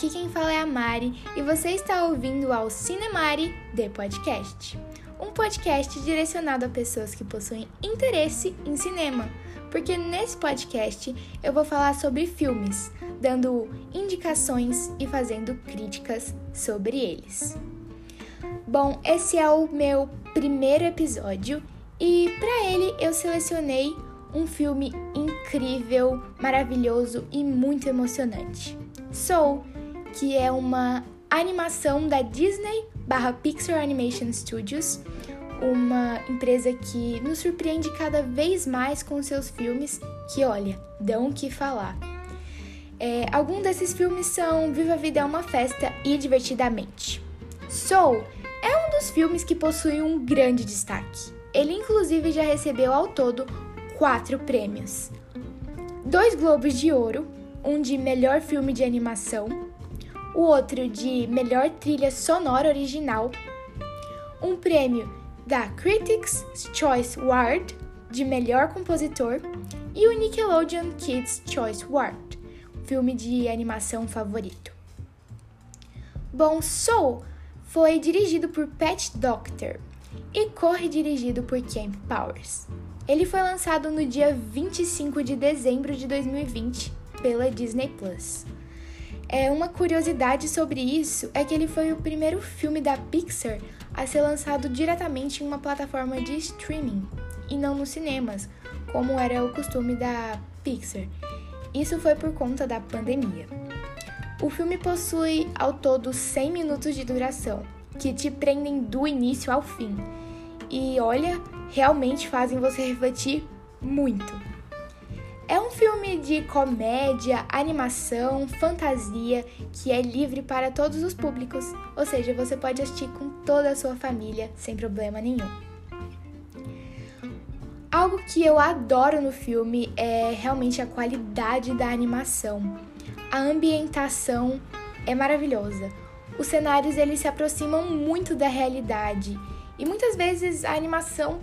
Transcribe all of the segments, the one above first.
aqui quem fala é a Mari e você está ouvindo ao Cinemari The Podcast, um podcast direcionado a pessoas que possuem interesse em cinema, porque nesse podcast eu vou falar sobre filmes, dando indicações e fazendo críticas sobre eles. Bom, esse é o meu primeiro episódio e para ele eu selecionei um filme incrível, maravilhoso e muito emocionante. Soul, que é uma animação da Disney barra Pixar Animation Studios, uma empresa que nos surpreende cada vez mais com seus filmes, que olha, dão o que falar. É, alguns desses filmes são Viva a Vida é uma Festa e Divertidamente. Soul é um dos filmes que possui um grande destaque. Ele inclusive já recebeu ao todo quatro prêmios: dois Globos de Ouro, um de melhor filme de animação, o outro de melhor trilha sonora original, um prêmio da Critics' Choice Award de melhor compositor e o Nickelodeon Kids Choice Award, filme de animação favorito. Bom, Soul foi dirigido por Pat Doctor e corre-dirigido por Camp Powers. Ele foi lançado no dia 25 de dezembro de 2020 pela Disney Plus. É uma curiosidade sobre isso é que ele foi o primeiro filme da Pixar a ser lançado diretamente em uma plataforma de streaming e não nos cinemas, como era o costume da Pixar. Isso foi por conta da pandemia. O filme possui ao todo 100 minutos de duração, que te prendem do início ao fim. E olha, realmente fazem você refletir muito. É um filme de comédia, animação, fantasia que é livre para todos os públicos, ou seja, você pode assistir com toda a sua família sem problema nenhum. Algo que eu adoro no filme é realmente a qualidade da animação. A ambientação é maravilhosa. Os cenários eles se aproximam muito da realidade e muitas vezes a animação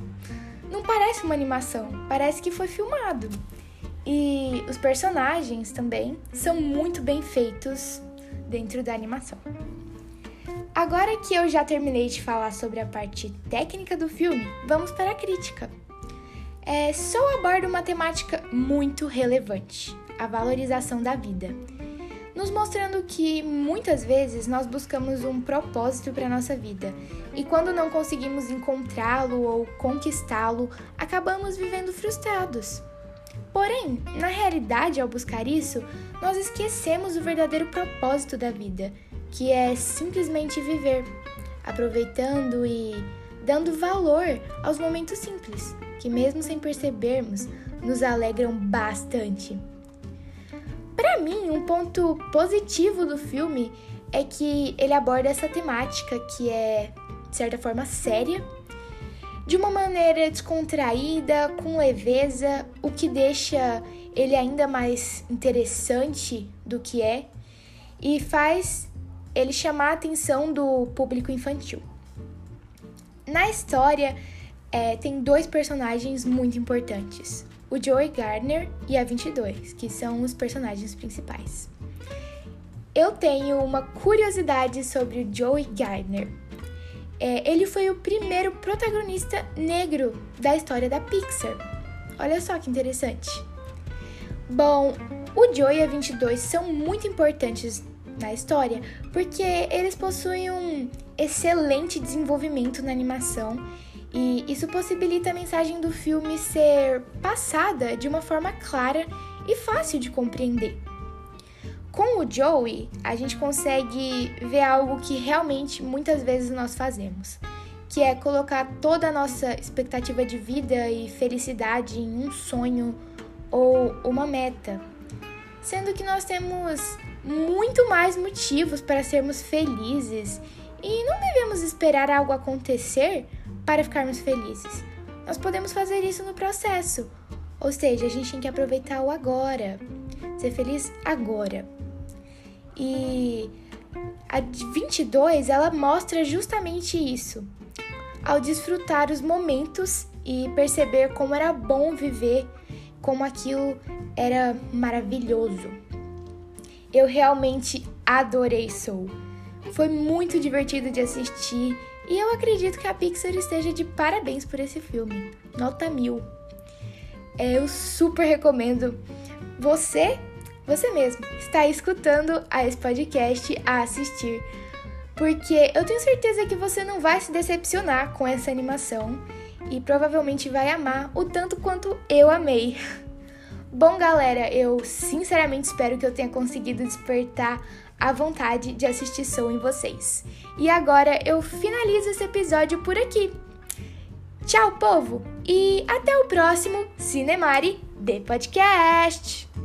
não parece uma animação, parece que foi filmado. E os personagens também são muito bem feitos dentro da animação. Agora que eu já terminei de falar sobre a parte técnica do filme, vamos para a crítica. É, só aborda uma temática muito relevante: a valorização da vida, nos mostrando que muitas vezes nós buscamos um propósito para nossa vida e quando não conseguimos encontrá-lo ou conquistá-lo, acabamos vivendo frustrados. Porém, na realidade, ao buscar isso, nós esquecemos o verdadeiro propósito da vida, que é simplesmente viver, aproveitando e dando valor aos momentos simples, que mesmo sem percebermos, nos alegram bastante. Para mim, um ponto positivo do filme é que ele aborda essa temática que é, de certa forma, séria de uma maneira descontraída, com leveza, o que deixa ele ainda mais interessante do que é e faz ele chamar a atenção do público infantil. Na história, é, tem dois personagens muito importantes: o Joey Gardner e a 22, que são os personagens principais. Eu tenho uma curiosidade sobre o Joey Gardner é, ele foi o primeiro protagonista negro da história da Pixar. Olha só que interessante. Bom, o Joe e a 22 são muito importantes na história porque eles possuem um excelente desenvolvimento na animação e isso possibilita a mensagem do filme ser passada de uma forma clara e fácil de compreender. Com o Joey, a gente consegue ver algo que realmente muitas vezes nós fazemos, que é colocar toda a nossa expectativa de vida e felicidade em um sonho ou uma meta, sendo que nós temos muito mais motivos para sermos felizes e não devemos esperar algo acontecer para ficarmos felizes. Nós podemos fazer isso no processo, ou seja, a gente tem que aproveitar o agora, ser feliz agora. E a 22 ela mostra justamente isso. Ao desfrutar os momentos e perceber como era bom viver, como aquilo era maravilhoso. Eu realmente adorei Soul. Foi muito divertido de assistir e eu acredito que a Pixar esteja de parabéns por esse filme. Nota mil. É, eu super recomendo você, você mesmo, está escutando a esse podcast a assistir. Porque eu tenho certeza que você não vai se decepcionar com essa animação e provavelmente vai amar o tanto quanto eu amei. Bom, galera, eu sinceramente espero que eu tenha conseguido despertar a vontade de assistir Soul em vocês. E agora eu finalizo esse episódio por aqui. Tchau, povo! E até o próximo Cinemari de Podcast!